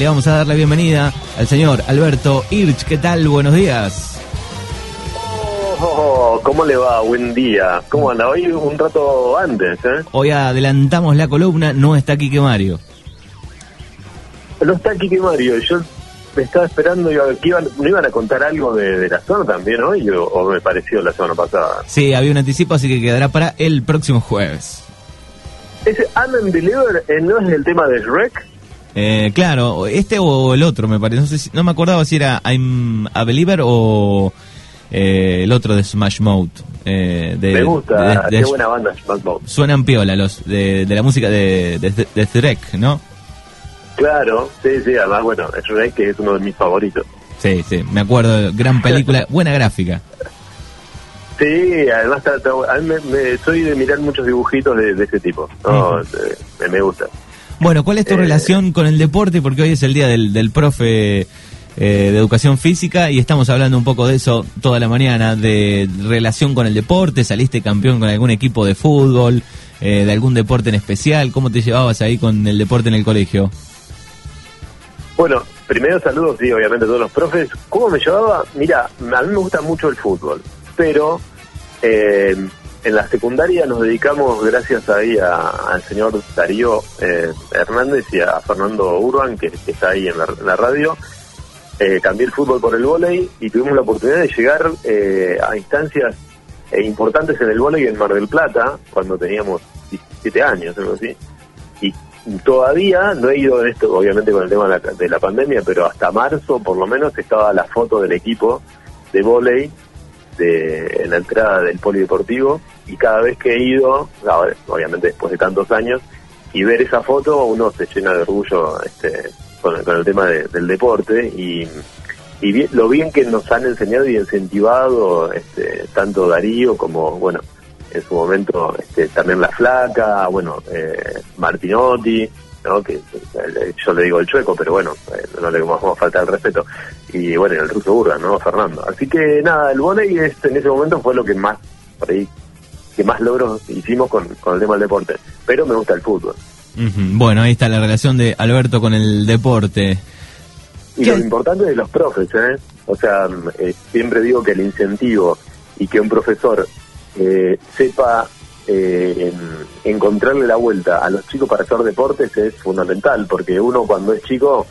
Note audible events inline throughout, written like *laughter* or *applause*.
le vamos a dar la bienvenida al señor Alberto Irch. ¿Qué tal? Buenos días. Oh, ¿Cómo le va? Buen día. ¿Cómo anda? Hoy un rato antes, ¿eh? Hoy adelantamos la columna, no está Quique Mario. No está Quique Mario. Yo me estaba esperando, iba, que iban, ¿no iban a contar algo de, de la zona también hoy o, o me pareció la semana pasada? Sí, había un anticipo, así que quedará para el próximo jueves. Ese I'm a Believer eh, no es el tema de Shrek. Eh, claro, este o el otro, me parece. No, sé si- no me acordaba si era I'm a Believer o eh, el otro de Smash Mouth. eh, de- me gusta, de- de- qué buena banda Smash Mouth. Suenan piola los de, la música de, de, Shrek, ¿no? Claro, sí, sí, además, bueno, Shrek es uno de mis favoritos. Sí, sí, me acuerdo. Gran película, *laughs* buena gráfica. Sí, además está- está- a mí me, me- soy de mirar muchos dibujitos de, de ese tipo. No, eh, me, me gusta. Bueno, ¿cuál es tu Eh, relación con el deporte? Porque hoy es el día del, del profe eh, de educación física y estamos hablando un poco de eso toda la mañana, de relación con el deporte, saliste campeón con algún equipo de fútbol, eh, de algún deporte en especial, ¿cómo te llevabas ahí con el deporte en el colegio? Bueno, primero saludos, sí, obviamente a todos los profes. ¿Cómo me llevaba? Mira, a mí me gusta mucho el fútbol, pero eh, en la secundaria nos dedicamos, gracias ahí a- al señor Darío eh, Hernández y a Fernando Urban, que, está ahí en la, en la radio, eh, cambié el fútbol por el vóley y tuvimos la oportunidad de llegar eh, a instancias eh, importantes en el vóley en Mar del Plata, cuando teníamos 17 años, algo así. Y todavía no he ido en esto, obviamente con el tema de la, de la pandemia, pero hasta marzo por lo menos estaba la foto del equipo de vóley de, en la entrada del polideportivo y cada vez que he ido, obviamente después de tantos años, y ver esa foto uno se llena de orgullo este, con, el- con el tema de- del deporte y, y bien- lo bien que nos han enseñado y incentivado este, tanto Darío como, bueno, en su momento este, también La Flaca, bueno, eh, Martinotti, ¿no? que eh, yo le digo el chueco, pero bueno, eh, no le vamos a faltar el respeto, y bueno, y el ruso Urban, ¿no? Fernando. Así que nada, el volei este, en ese momento fue lo que más, por ahí, que más logros hicimos con, con el tema del deporte, pero me gusta el fútbol. Ujú, Bueno, ahí está la relación de Alberto con el deporte. Y ¿Qué? lo importante de los profes, ¿eh? O sea, eh, siempre digo que el incentivo y que un profesor eh, sepa eh, en- encontrarle la vuelta a los chicos para hacer deportes es fundamental, porque uno cuando es chico,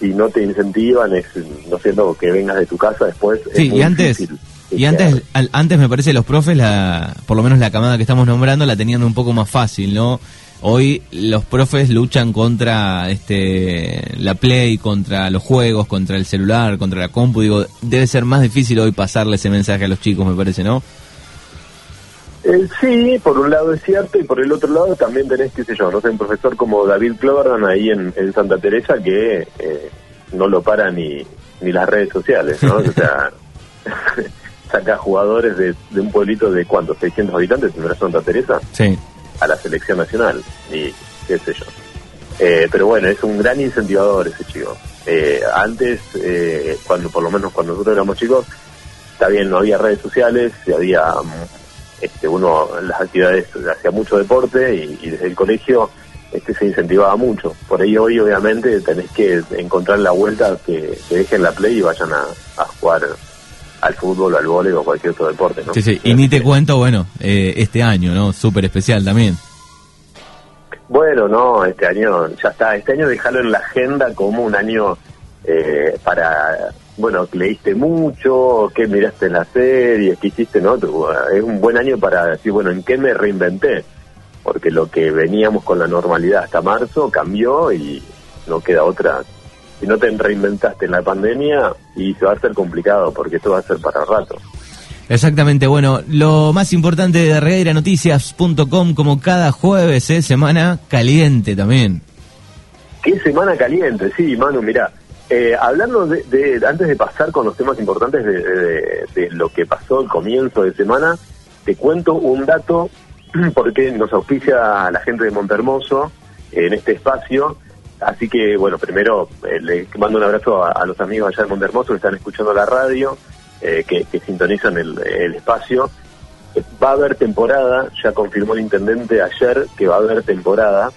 si no te incentivan, es, no siendo que vengas de tu casa después. es Sí, y antes, y antes, al- antes me parece los profes, la, por lo menos la camada que estamos nombrando, la tenían un poco más fácil, ¿no? Hoy los profes luchan contra este la play, contra los juegos, contra el celular, contra la compu. Digo, debe ser más difícil hoy pasarle ese mensaje a los chicos, me parece, ¿no? Eh, sí, por un lado es cierto, y por el otro lado también tenés, qué sé yo, no sé, un profesor como David Cloverdan ahí en, en Santa Teresa que eh, no lo para ni, ni las redes sociales, ¿no? o sea, *laughs* saca jugadores de, de un pueblito de cuántos, 600 habitantes, en Santa Teresa, Sí. a la selección nacional, y qué sé yo. Eh, pero bueno, es un gran incentivador ese chico. Eh, antes, eh, cuando por lo menos cuando nosotros éramos chicos, está bien, no había redes sociales, y había este, uno en las actividades hacía mucho deporte y, y desde el colegio este se incentivaba mucho. Por ahí hoy obviamente tenés que encontrar la vuelta que, que dejen la play y vayan a, a jugar al fútbol, al vóley o cualquier otro deporte, ¿no? Sí, sí. Y ni te cuento, bueno, eh, este año, ¿no? Súper especial también. Bueno, no, este año ya está. Este año dejarlo en la agenda como un año eh, para, bueno, que leíste mucho, que miraste en la serie, que hiciste, ¿no? Tu- Es un buen año para decir, bueno, ¿en qué me reinventé? Porque lo que veníamos con la normalidad hasta marzo cambió y no queda otra. Si no te reinventaste en la pandemia, y se va a hacer complicado, porque esto va a ser para rato. Exactamente, bueno, lo más importante de regueiranoticias.com como cada jueves, ¿eh? Semana caliente también. Qué semana caliente, sí, Manu, mira. Eh, hablando de, de- antes de pasar con los temas importantes de, de- lo que pasó el comienzo de semana, te cuento un dato *clears throat* porque nos auspicia la gente de Montermoso en este espacio. Así que, bueno, primero eh, le mando un abrazo a, a los amigos allá de Montermoso que están escuchando la radio, eh, que, que sintonizan el, el espacio. Eh, Va a haber temporada, ya confirmó el intendente ayer que va a haber temporada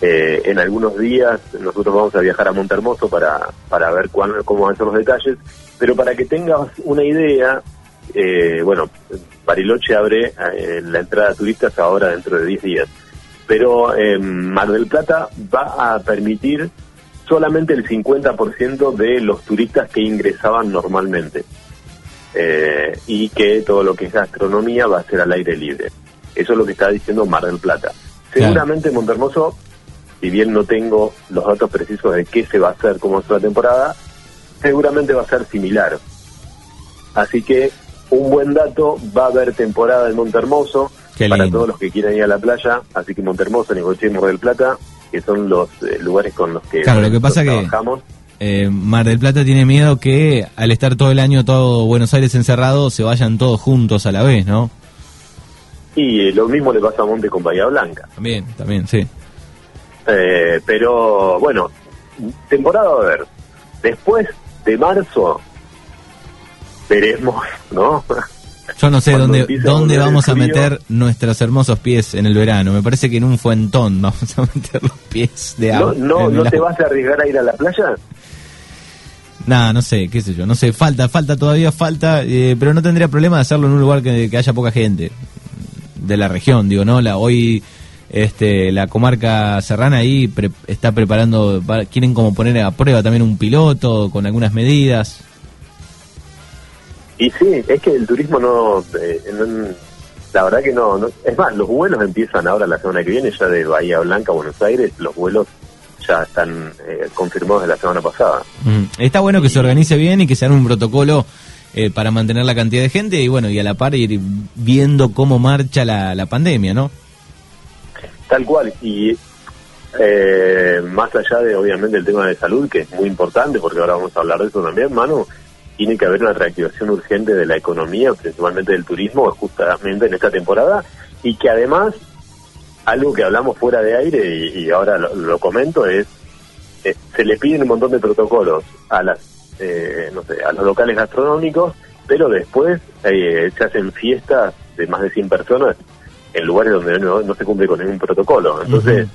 Eh, en algunos días nosotros vamos a viajar a Montermoso para, para ver cuán, cómo van a ser los detalles, pero para que tengas una idea, eh, bueno, Bariloche abre eh, la entrada a turistas ahora dentro de 10 días, pero Mar del Plata va a permitir solamente el 50% de los turistas que ingresaban normalmente. Eh, y que todo lo que es gastronomía va a ser al aire libre. Eso es lo que está diciendo Mar del Plata. Seguramente Montermoso, si bien no tengo los datos precisos de qué se va a hacer como es la temporada, seguramente va a ser similar. Así que un buen dato, va a haber temporada en Montermoso para todos los que quieran ir a la playa, así que Montermoso, Nicoche y Mar del Plata, que son los eh, lugares con los que, claro, lo que pasa trabajamos. Que eh, Mar del Plata tiene miedo que al estar todo el año todo Buenos Aires encerrado se vayan todos juntos a la vez, ¿no? Y lo mismo le pasa a Monte con Bahía Blanca. También, también, sí. Eh, pero bueno, temporada a ver. Después de marzo veremos, ¿no? *laughs* Yo no sé dónde, dónde vamos a meter nuestros hermosos pies en el verano. Me parece que en un fuentón *laughs* vamos a meter los pies de agua. ¿No, no, te vas a arriesgar a ir a la playa? Nada, no sé, qué sé yo, no sé, falta, falta, todavía falta, eh, pero no tendría problema de hacerlo en un lugar que, haya poca gente de la región, digo, ¿no? La, hoy este, la comarca serrana ahí está preparando, quieren como poner a prueba también un piloto con algunas medidas. Y sí, es que el turismo no, eh, la verdad que no, no, es más, los vuelos empiezan ahora la semana que viene, ya de Bahía Blanca a Buenos Aires, los vuelos ya están eh, confirmados de la semana pasada. Mm. Está bueno que se organice bien y que se haga un protocolo eh, para mantener la cantidad de gente y bueno, y a la par ir viendo cómo marcha la, la pandemia, ¿no? Tal cual, y más allá de obviamente el tema de salud, que es muy importante, porque ahora vamos a hablar de eso también, Manu, tiene que haber una reactivación urgente de la economía, principalmente del turismo, justamente en esta temporada, y que además, algo que hablamos fuera de aire y, ahora lo, comento, es eh, se le piden un montón de protocolos a las eh, no sé, a los locales gastronómicos, pero después eh, se hacen fiestas de más de 100 personas en lugares donde no, se cumple con ningún protocolo. Entonces,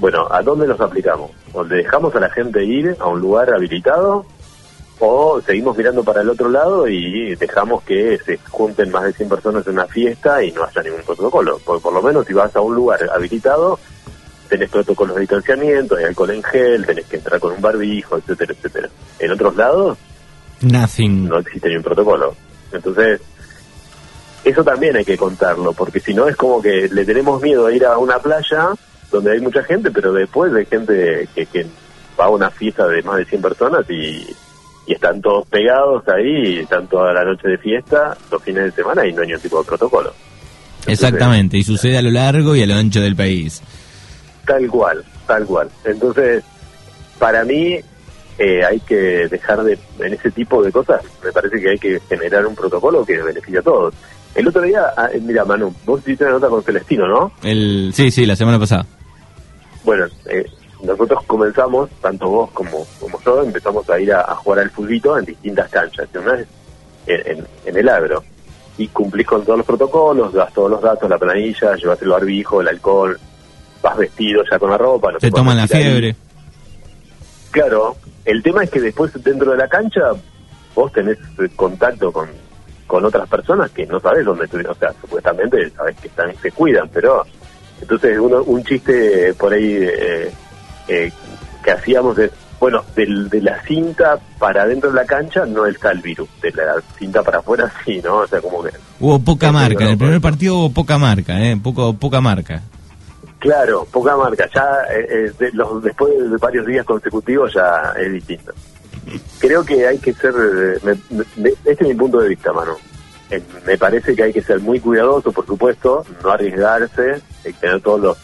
bueno, ¿a dónde los aplicamos? ¿Donde dejamos a la gente ir a un lugar habilitado o seguimos mirando para el otro lado y dejamos que se junten más de 100 personas en una fiesta y no haya ningún protocolo. Porque por lo menos si vas a un lugar habilitado, tenés protocolos de distanciamiento, hay alcohol en gel, tenés que entrar con un barbijo, etcétera, etcétera. En otros lados, Nothing. no existe ningún protocolo. Entonces, eso también hay que contarlo, porque si no es como que le tenemos miedo a ir a una playa donde hay mucha gente, pero después hay gente que, que va a una fiesta de más de 100 personas y y están todos pegados ahí, están toda la noche de fiesta, los fines de semana y no hay ningún tipo de protocolo. Exactamente, y sucede a lo largo y a lo ancho del país. Tal cual, tal cual. Entonces, para mí eh, hay que dejar de, en ese tipo de cosas, me parece que hay que generar un protocolo que beneficie a todos. El otro día, ah, eh, mira Manu, vos hiciste una nota con Celestino, ¿no? El, sí, sí, la semana pasada. Bueno, eh, nosotros comenzamos, tanto vos como, como yo, empezamos a ir a, jugar al fulbito en distintas canchas, en, en, el agro. Y cumplís con todos los protocolos, das todos los datos, la planilla, llevas el barbijo, el alcohol, vas vestido ya con la ropa. No te, toman la fiebre. Claro, el tema es que después dentro de la cancha vos tenés contacto con, con otras personas que no sabes dónde estuvieron, o sea, supuestamente sabes que están se cuidan, pero entonces uno, un chiste por ahí eh, eh, que hacíamos de, bueno, de la cinta para dentro de la cancha no está el virus, de la cinta para afuera *laughs* sí, ¿no? O sea, como que... Hubo poca marca, en el primer partido hubo poca marca, ¿eh? Poco, poca marca. Claro, poca marca. Ya eh, eh, los, después de varios días consecutivos ya es distinto. Creo que hay que ser, este es mi punto de vista, mano. me parece que hay que ser muy cuidadoso, por supuesto, no arriesgarse, tener todos los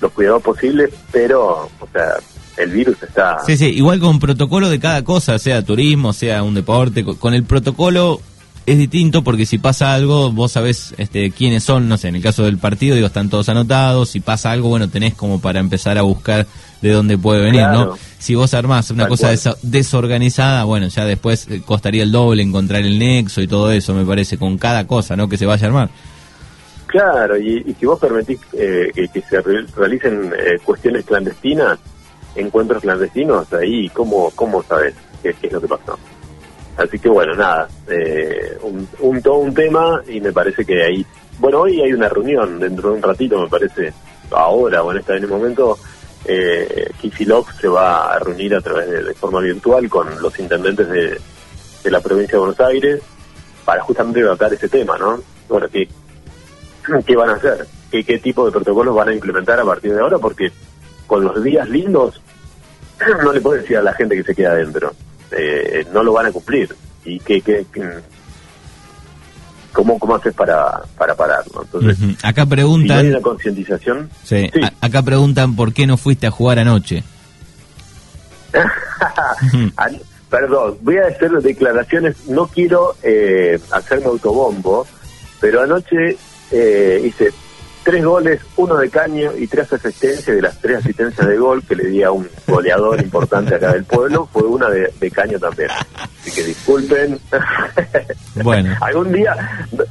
los cuidados posibles, pero, o sea, el virus está... Sí, sí, igual con protocolo de cada cosa, sea turismo, sea un deporte, con el protocolo es distinto porque si pasa algo, vos sabés este, quiénes son, no sé, en el caso del partido, digo, están todos anotados, si pasa algo, bueno, tenés como para empezar a buscar de dónde puede venir, ¿no? Si vos armás una cosa desorganizada, bueno, ya después eh, costaría el doble encontrar el nexo y todo eso, me parece, con cada cosa, ¿no? Que se vaya a armar. Claro, y, si vos permitís eh, que, se realicen eh, cuestiones clandestinas, encuentros clandestinos, ahí, ¿cómo, cómo sabes qué, es lo que pasó? Así que bueno, nada, eh, un, todo un tema y me parece que ahí, bueno, hoy hay una reunión dentro de un ratito, me parece, ahora o en este momento, eh, Kisilov se va a reunir a través de, forma virtual con los intendentes de, la provincia de Buenos Aires para justamente tratar ese tema, ¿no? Bueno, ¿qué, *clears throat* qué van a hacer? ¿Qué, ¿Qué tipo de protocolos van a implementar a partir de ahora? Porque con los días lindos *clears throat* no le puedo decir a la gente que se queda adentro. Eh, no lo van a cumplir. ¿Y qué, qué, cómo, cómo haces para, para pararlo? Entonces, acá preguntan... Si hay una concientización... Sí, acá preguntan por qué no fuiste a jugar anoche. *laughs* Perdón, voy a hacer declaraciones, no quiero eh, hacerme autobombo, pero anoche eh, hice tres goles, uno de caño y tres asistencias. De las tres asistencias de gol que le di a un goleador importante acá del pueblo, fue una de, caño también. Así que disculpen. *laughs* Bueno. algún día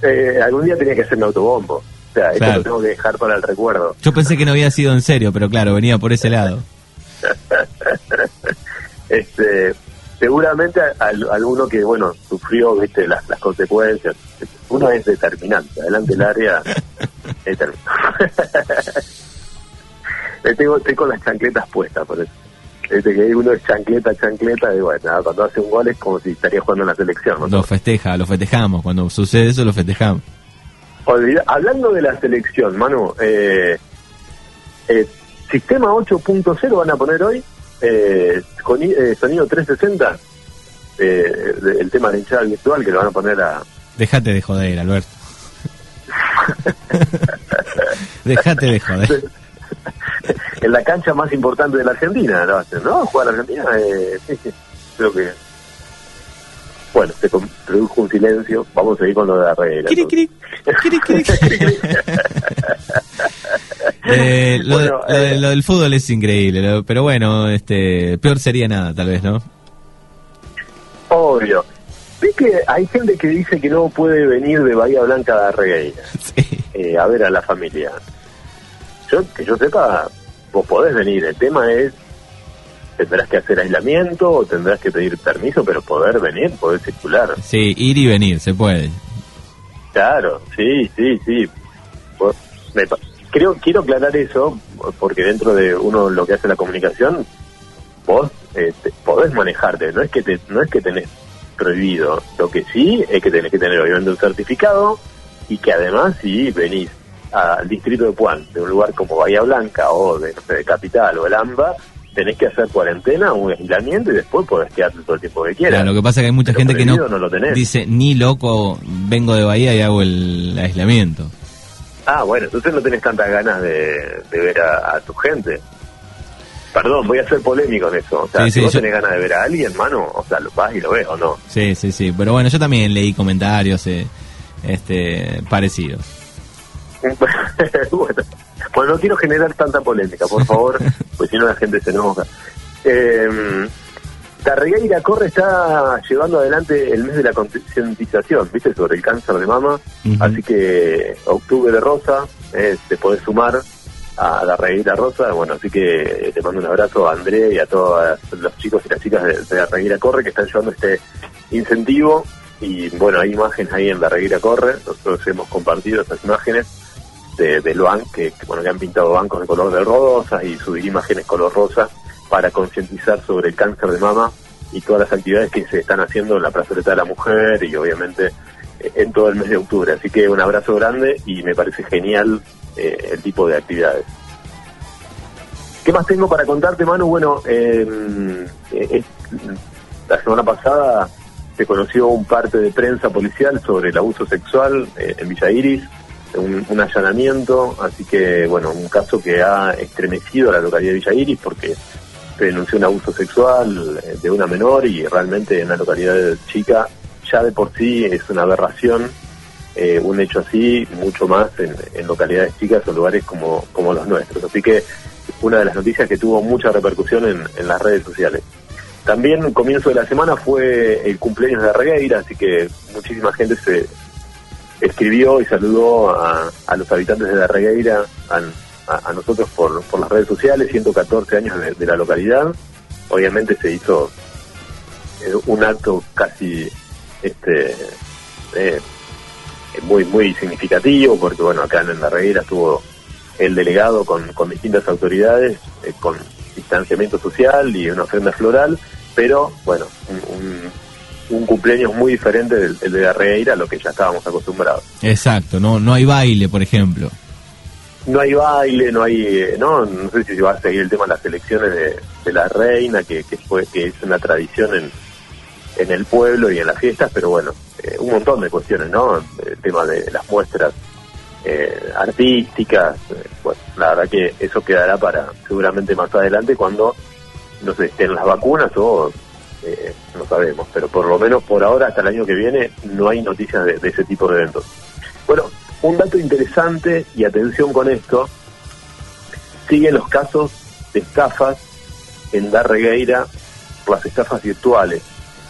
eh, algún día tenía que hacerme autobombo. O sea, esto lo tengo que dejar para el recuerdo. Yo pensé que no había sido en serio, pero claro, venía por ese lado. *laughs* este seguramente alguno que bueno sufrió viste las, las consecuencias uno es determinante adelante del área *laughs* tengo, tengo las chancletas puestas por eso. Este que uno es chancleta chancleta y bueno cuando hace un gol es como si estaría jugando en la selección lo festeja lo festejamos. Cuando sucede eso lo festejamos. Hablando de la selección Manu eh, eh sistema 8.0 van a poner hoy eh, con, eh, sonido 360, eh, el tema de hinchada virtual que lo van a poner a... Déjate de joder, Alberto. *laughs* Déjate de joder. *laughs* en la cancha más importante de la Argentina lo hacen, ¿no? Jugar la Argentina, eh, sí, sí, creo que... Bueno, se produjo un silencio, vamos a seguir con lo de la regla. *laughs* Eh, lo, eh, lo, del fútbol es increíble, pero bueno, este peor sería nada, tal vez, ¿no? Obvio. ¿Ves que hay gente que dice que no puede venir de Bahía Blanca a Regueira *laughs* eh, a ver a la familia? Yo, que yo sepa, vos podés venir. El tema es, tendrás que hacer aislamiento o tendrás que pedir permiso, pero poder venir, poder circular. Sí, ir y venir, se puede. Claro, sí, sí, sí. Me, creo quiero aclarar eso porque dentro de uno lo que hace la comunicación vos eh, podés manejarte no es que te, no es que tenés prohibido lo que sí es que tenés que tener obviamente un certificado y que además si venís al distrito de Puan de un lugar como Bahía Blanca o de, de Capital o el AMBA tenés que hacer cuarentena, un aislamiento y después podés quedarte todo el tiempo que quieras. lo que pasa es que hay mucha gente que no, dice, ni loco, vengo de Bahía y hago el aislamiento. Ah, bueno, entonces no tenés tantas ganas de, ver a, tu gente. Perdón, voy a ser polémico en eso. O sea, si vos tenés ganas de ver a alguien, mano, o sea, lo vas y lo ves, ¿o no? Sí, sí, sí. Pero bueno, yo también leí comentarios eh, este parecidos. *laughs* bueno, no quiero generar tanta polémica, por favor, *laughs* pues si no la gente se enoja. Eh, Carregueira Corre está llevando adelante el mes de la concientización, ¿viste? Sobre el cáncer de mama. Así que octubre de rosa, eh, te podés sumar a Carregueira Rosa. Bueno, así que te mando un abrazo a André y a todos los chicos y las chicas de, de Carregueira Corre que están llevando este incentivo. Y bueno, hay imágenes ahí en Carregueira Corre. Nosotros hemos compartido estas imágenes de, del que, bueno, que han pintado bancos de color de rosa y subir imágenes color rosa para concientizar sobre el cáncer de mama y todas las actividades que se están haciendo en la plazoleta de la mujer y obviamente eh, en todo el mes de octubre. Así que un abrazo grande y me parece genial eh, el tipo de actividades. ¿Qué más tengo para contarte, Manu? Bueno, em, eh, la semana pasada se conoció un parte de prensa policial sobre el abuso sexual en Villa Iris, un, allanamiento, así que, bueno, un caso que ha estremecido a la localidad de Villa Iris porque denunció un abuso sexual eh, de una menor y realmente en la localidad chica ya de por sí es una aberración eh, un hecho así, mucho más en, localidades chicas o lugares como, como los nuestros. Así que una de las noticias que tuvo mucha repercusión en, las redes sociales. También comienzo de la semana fue el cumpleaños de Regueira, así que muchísima gente se, escribió y saludó a, los habitantes de la Regueira, a, nosotros por, por, las redes sociales, 114 años de, la localidad. Obviamente se hizo eh, un acto casi este eh, muy muy significativo porque bueno acá en la Regueira estuvo el delegado con, con distintas autoridades eh, con distanciamiento social y una ofrenda floral pero bueno un un cumpleaños muy diferente del, de la Regueira a lo que ya estábamos acostumbrados. Exacto, no no hay baile, por ejemplo. No hay baile, no hay, eh, no, no sé si va a seguir el tema de las elecciones de, la reina, que, que, fue, que es una tradición en, en el pueblo y en las fiestas, pero bueno, eh, un montón de cuestiones, ¿no? El tema de las muestras eh, artísticas, bueno, la verdad que eso quedará para seguramente más adelante cuando, no sé, estén las vacunas o eh, no sabemos, pero por lo menos por ahora, hasta el año que viene, no hay noticias de, ese tipo de eventos. Bueno, un dato interesante, y atención con esto, siguen los casos de estafas en Darregueira las estafas virtuales.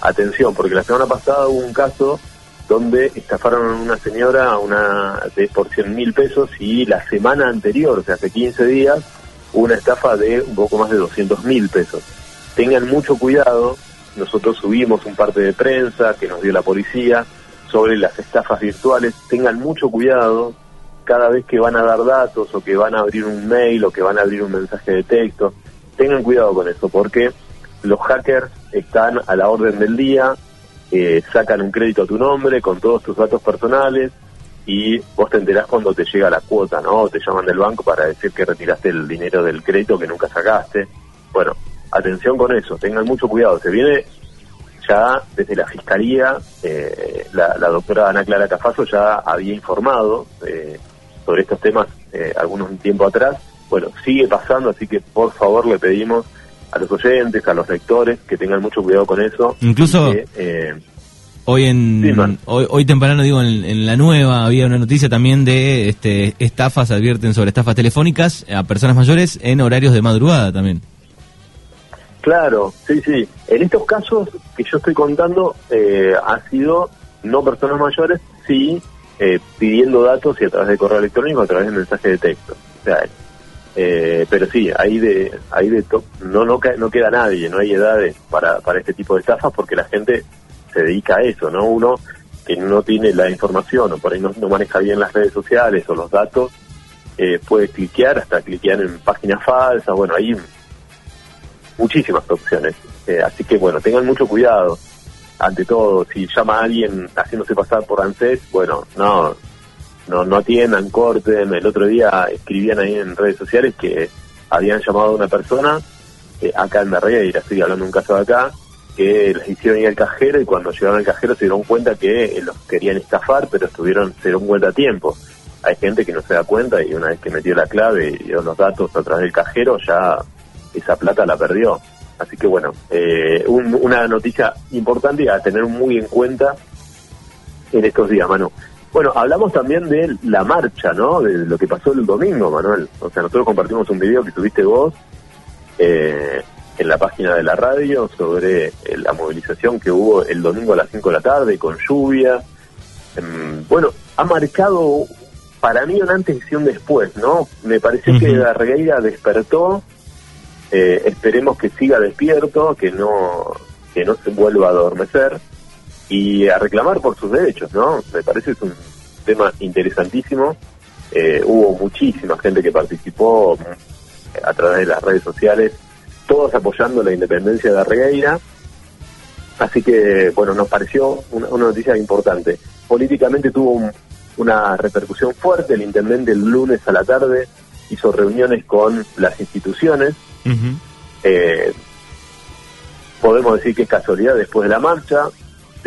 Atención, porque la semana pasada hubo un caso donde estafaron a una señora una de por 100 mil pesos y la semana anterior, o sea, hace 15 días, hubo una estafa de un poco más de 200 mil pesos. Tengan mucho cuidado nosotros subimos un parte de prensa que nos dio la policía sobre las estafas virtuales. Tengan mucho cuidado cada vez que van a dar datos o que van a abrir un mail o que van a abrir un mensaje de texto. Tengan cuidado con eso porque los hackers están a la orden del día, eh, sacan un crédito a tu nombre con todos tus datos personales y vos te enterás cuando te llega la cuota, ¿no? Te llaman del banco para decir que retiraste el dinero del crédito que nunca sacaste. Bueno, atención con eso, tengan mucho cuidado. Se viene ya desde la Fiscalía, eh, la, doctora Ana Clara Cafaso ya había informado eh, sobre estos temas eh, algunos tiempo atrás. Bueno, sigue pasando, así que por favor le pedimos a los oyentes, a los lectores, que tengan mucho cuidado con eso. Incluso hoy en hoy, temprano digo en, la nueva había una noticia también de este estafas advierten sobre estafas telefónicas a personas mayores en horarios de madrugada también. Claro, sí, sí. En estos casos que yo estoy contando, eh, ha sido no personas mayores, sí eh, pidiendo datos y a través de correo electrónico, a través de mensaje de texto. O sea, eh, pero sí, ahí de, ahí de no, no, no queda nadie, no hay edades para, para este tipo de estafas porque la gente se dedica a eso, ¿no? Uno que no tiene la información o por ahí no, no maneja bien las redes sociales o los datos, puede cliquear, hasta cliquear en páginas falsas, bueno, ahí muchísimas opciones. Eh, así que bueno, tengan mucho cuidado. Ante todo, si llama a alguien haciéndose pasar por ANSES, bueno, no, no, no atiendan, corten. El otro día escribían ahí en redes sociales que habían llamado a una persona, eh, acá en y estoy hablando de un caso de acá, que les hicieron ir al cajero y cuando llegaron al cajero se dieron cuenta que los querían estafar, pero estuvieron, se dieron cuenta a tiempo. Hay gente que no se da cuenta y una vez que metió la clave y dio los datos a través del cajero ya esa plata la perdió. Así que bueno, eh, una noticia importante a tener muy en cuenta en estos días, Manu. Bueno, hablamos también de la marcha, ¿no? De lo que pasó el domingo, Manuel. O sea, nosotros compartimos un video que tuviste vos eh, en la página de la radio sobre eh, la movilización que hubo el domingo a las 5 de la tarde con lluvia. Em, bueno, ha marcado para mí un antes y un después, ¿no? Me pareció que la Regueira despertó eh, esperemos que siga despierto, que no, que no se vuelva a adormecer y a reclamar por sus derechos, ¿no? Me parece es un tema interesantísimo. Eh, hubo muchísima gente que participó eh, a través de las redes sociales, todos apoyando la independencia de Regueira. Así que, bueno, nos pareció una, noticia importante. Políticamente tuvo una repercusión fuerte. El intendente el lunes a la tarde hizo reuniones con las instituciones eh, podemos decir que es casualidad después de la marcha.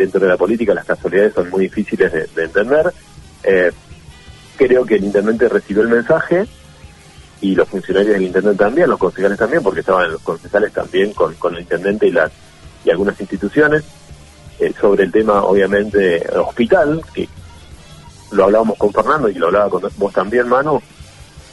Dentro de la política las casualidades son muy difíciles de, entender. Eh, creo que el intendente recibió el mensaje y los funcionarios del intendente también, los concejales también, porque estaban los concejales también con, con el intendente y las y algunas instituciones eh, sobre el tema, obviamente, hospital, que lo hablábamos con Fernando y lo hablaba con vos también, Manu,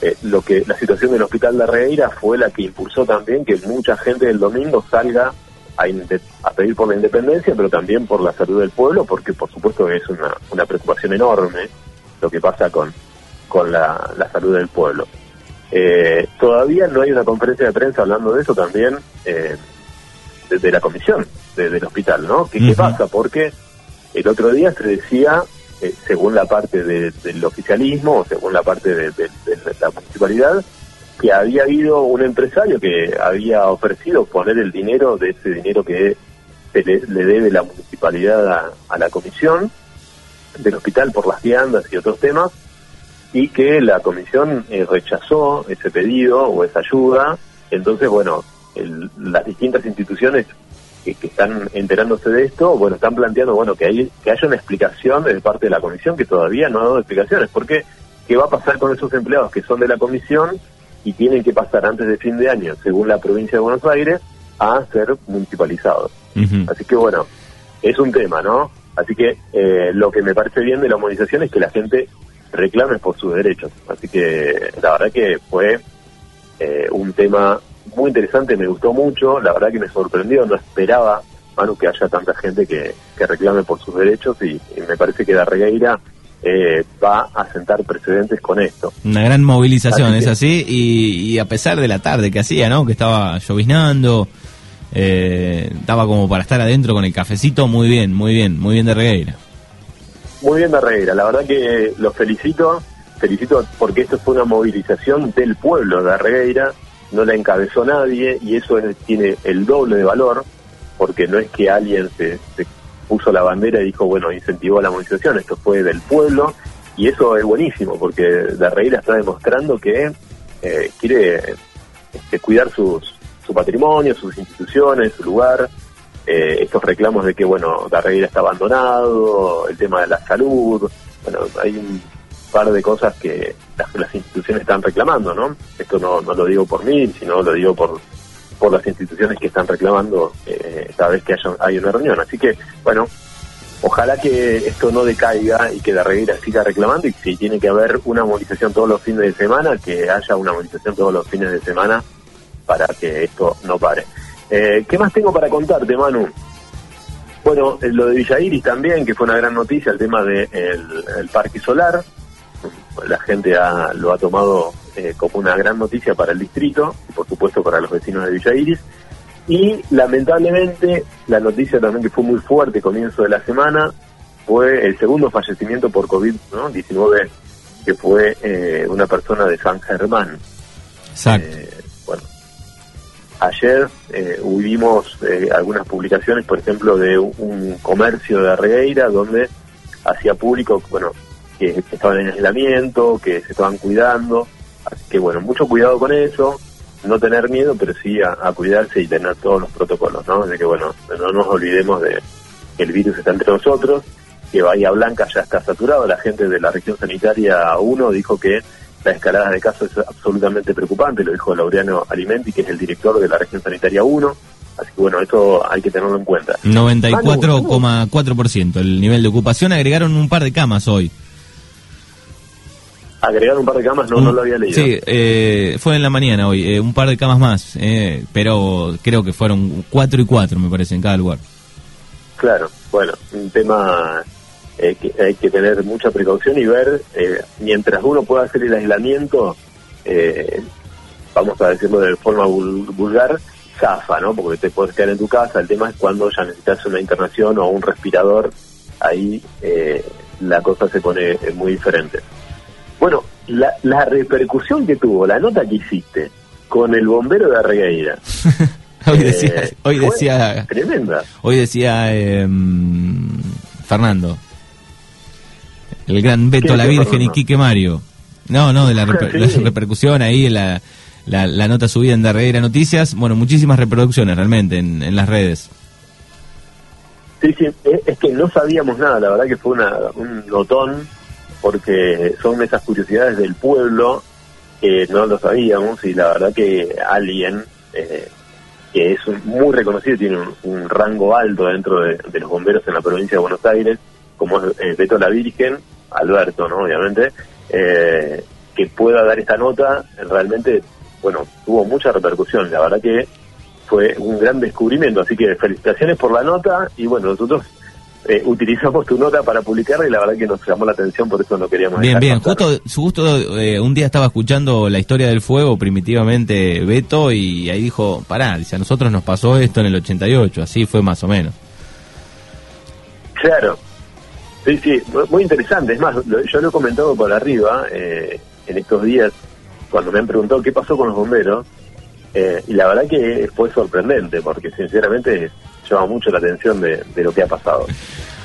eh, lo que la situación del hospital de Regueira fue la que impulsó también que mucha gente del domingo salga a, pedir por la independencia, pero también por la salud del pueblo, porque por supuesto es una, una preocupación enorme lo que pasa con, con la, salud del pueblo. Eh, todavía no hay una conferencia de prensa hablando de eso también eh, de, la comisión del hospital, ¿no? ¿Qué, pasa? Porque el otro día se decía, eh, según la parte del oficialismo, o según la parte de, de la municipalidad, que había habido un empresario que había ofrecido poner el dinero de ese dinero que se le, debe la municipalidad a, la comisión del hospital por las viandas y otros temas y que la comisión eh, rechazó ese pedido o esa ayuda. Entonces bueno las distintas instituciones que, están enterándose de esto bueno están planteando bueno que hay que haya una explicación de parte de la comisión que todavía no ha dado explicaciones porque qué va a pasar con esos empleados que son de la comisión y tienen que pasar antes de fin de año, según la provincia de Buenos Aires, a ser municipalizados. Así que bueno, es un tema, ¿no? Así que eh, lo que me parece bien de la movilización es que la gente reclame por sus derechos. Así que la verdad que fue eh, un tema muy interesante, me gustó mucho, la verdad que me sorprendió, no esperaba, Manu, que haya tanta gente que, que reclame por sus derechos y, me parece que la Regueira eh, va a sentar precedentes con esto. Una gran movilización, es así, y, a pesar de la tarde que hacía, ¿no? Que estaba lloviznando, eh, estaba como para estar adentro con el cafecito, muy bien, muy bien, muy bien de Regueira. Muy bien de Regueira, la verdad que los felicito, felicito porque esto fue una movilización del pueblo de Regueira, no la encabezó nadie y eso tiene el doble de valor, porque no es que alguien se, se puso la bandera y dijo, bueno, incentivó la movilización, esto fue del pueblo, y eso es buenísimo, porque la Reira está demostrando que eh, quiere este, cuidar sus, su patrimonio, sus instituciones, su lugar, eh, estos reclamos de que, bueno, la Reira está abandonado, el tema de la salud, bueno, hay un par de cosas que las, las instituciones están reclamando, ¿no? Esto no, no lo digo por mí, sino lo digo por por las instituciones que están reclamando eh, cada vez que haya, hay una reunión. Así que, bueno, ojalá que esto no decaiga y que la reguera siga reclamando y si tiene que haber una movilización todos los fines de semana, que haya una movilización todos los fines de semana para que esto no pare. Eh, ¿Qué más tengo para contarte, Manu? Bueno, eh, lo de Villa Iris también, que fue una gran noticia, el tema del el parque solar. La gente lo ha tomado eh, como una gran noticia para el distrito y por supuesto para los vecinos de Villa Iris. Y lamentablemente la noticia también que fue muy fuerte comienzo de la semana fue el segundo fallecimiento por COVID-19 que fue eh, una persona de San Germán. Exacto. Eh, bueno, ayer eh, hubimos algunas publicaciones, por ejemplo, de un comercio de Arregueira donde hacía público, bueno, que estaban en aislamiento, que se estaban cuidando, Así que bueno, mucho cuidado con eso, no tener miedo, pero sí a, cuidarse y tener todos los protocolos, ¿no? De que bueno, no nos olvidemos de que el virus está entre nosotros, que Bahía Blanca ya está saturado, la gente de la región sanitaria 1 dijo que la escalada de casos es absolutamente preocupante, lo dijo Laureano Alimenti, que es el director de la región sanitaria 1, Así que bueno, esto hay que tenerlo en cuenta. 94,4% el nivel de ocupación. Agregaron un par de camas hoy agregar un par de camas, no, no lo había leído. Sí, eh, fue en la mañana hoy, eh, un par de camas más, eh, pero creo que fueron cuatro y cuatro, me parece, en cada lugar. Claro, bueno, un tema que hay que tener mucha precaución y ver, mientras uno pueda hacer el aislamiento, vamos a decirlo de forma vulgar, zafa, ¿no? Porque te puedes quedar en tu casa, el tema es cuando ya necesitas una internación o un respirador, ahí la cosa se pone muy diferente. Bueno, la, la repercusión que tuvo la nota que hiciste con el bombero de Arregueira. *laughs* hoy decía, eh, hoy decía, tremenda. Hoy decía em, Fernando, el gran Beto la Virgen y Quique Mario. No, no, de *laughs* la, repercusión ahí, la, la, la, nota subida en Arregueira Noticias. Bueno, muchísimas reproducciones realmente en, en las redes. Sí, sí, es que no sabíamos nada, la verdad que fue una, un notón porque son esas curiosidades del pueblo que no lo sabíamos y la verdad que alguien eh, que es muy reconocido, tiene un, rango alto dentro de, los bomberos en la provincia de Buenos Aires, como es eh, Beto la Virgen, Alberto, ¿no? Obviamente, eh, que pueda dar esta nota, realmente, bueno, tuvo mucha repercusión. La verdad que fue un gran descubrimiento. Así que felicitaciones por la nota y bueno, nosotros eh, utilizamos tu nota para publicarla y la verdad que nos llamó la atención, por eso no queríamos. Bien, bien. pasar. Justo, justo eh, un día estaba escuchando la historia del fuego primitivamente Beto y ahí dijo, pará, dice, a nosotros nos pasó esto en el 88, así fue más o menos. Claro. Sí, sí, mu- muy interesante. Es más, lo- yo lo he comentado por arriba eh, en estos días cuando me han preguntado qué pasó con los bomberos. eh, y la verdad que fue sorprendente porque sinceramente llama mucho la atención de, lo que ha pasado.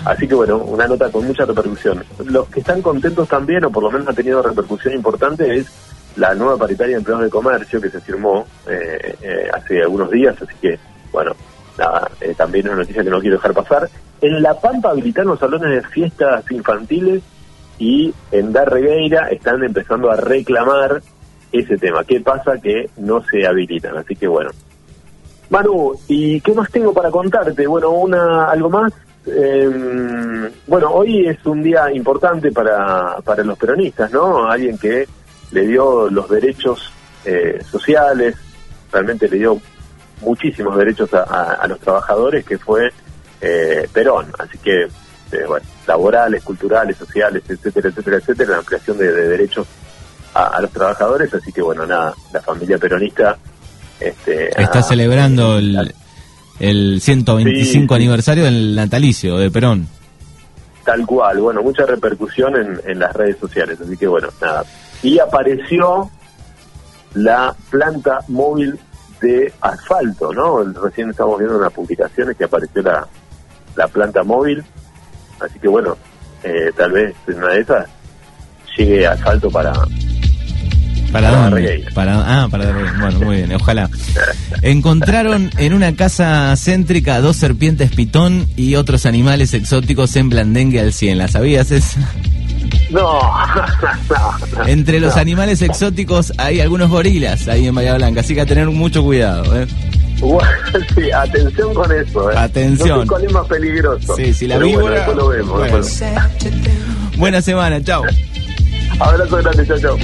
Así que bueno, una nota con mucha repercusión. Los que están contentos también, o por lo menos ha tenido repercusión importante, es la nueva paritaria de empleados de comercio que se firmó eh, eh, hace algunos días. Así que, bueno, nada, eh, también una noticia que no quiero dejar pasar. En La Pampa habilitaron los salones de fiestas infantiles y en Darregueira están empezando a reclamar ese tema. ¿Qué pasa? Que no se habilitan. Así que bueno. Manu, ¿y qué más tengo para contarte? Bueno, una algo más. Eh, bueno, hoy es un día importante para, para los peronistas, ¿no? Alguien que le dio los derechos eh, sociales, realmente le dio muchísimos derechos a, los trabajadores, que fue eh, Perón. Así que, eh, bueno, laborales, culturales, sociales, etcétera, etcétera, etcétera, la ampliación de, de derechos a, a los trabajadores. Así que, bueno, nada, la familia peronista. Este, Está ha- celebrando el, el 125 Sí, sí. aniversario del natalicio de Perón. Tal cual, bueno, mucha repercusión en, en las redes sociales, así que bueno, nada. Y apareció la planta móvil de asfalto, ¿no? Recién estamos viendo unas publicaciones que apareció la, la planta móvil, así que bueno, eh, tal vez en una de esas llegue asfalto para... ¿Para Para dónde? Para, ah, para. Bueno, muy bien, ojalá. Encontraron en una casa céntrica dos serpientes pitón y otros animales exóticos en Blandengue al 100. ¿La sabías esa? No, *laughs* no, no. Entre los no. animales exóticos hay algunos gorilas ahí en Bahía Blanca, así que a tener mucho cuidado. ¿eh? Bueno, *laughs* sí, atención con eso. ¿eh? Atención. No sé cuál es más peligroso. Sí, si la Pero bueno, víbora- después lo vemos. bueno. después- Buena semana, chao. Abrazo grande, chao, chao.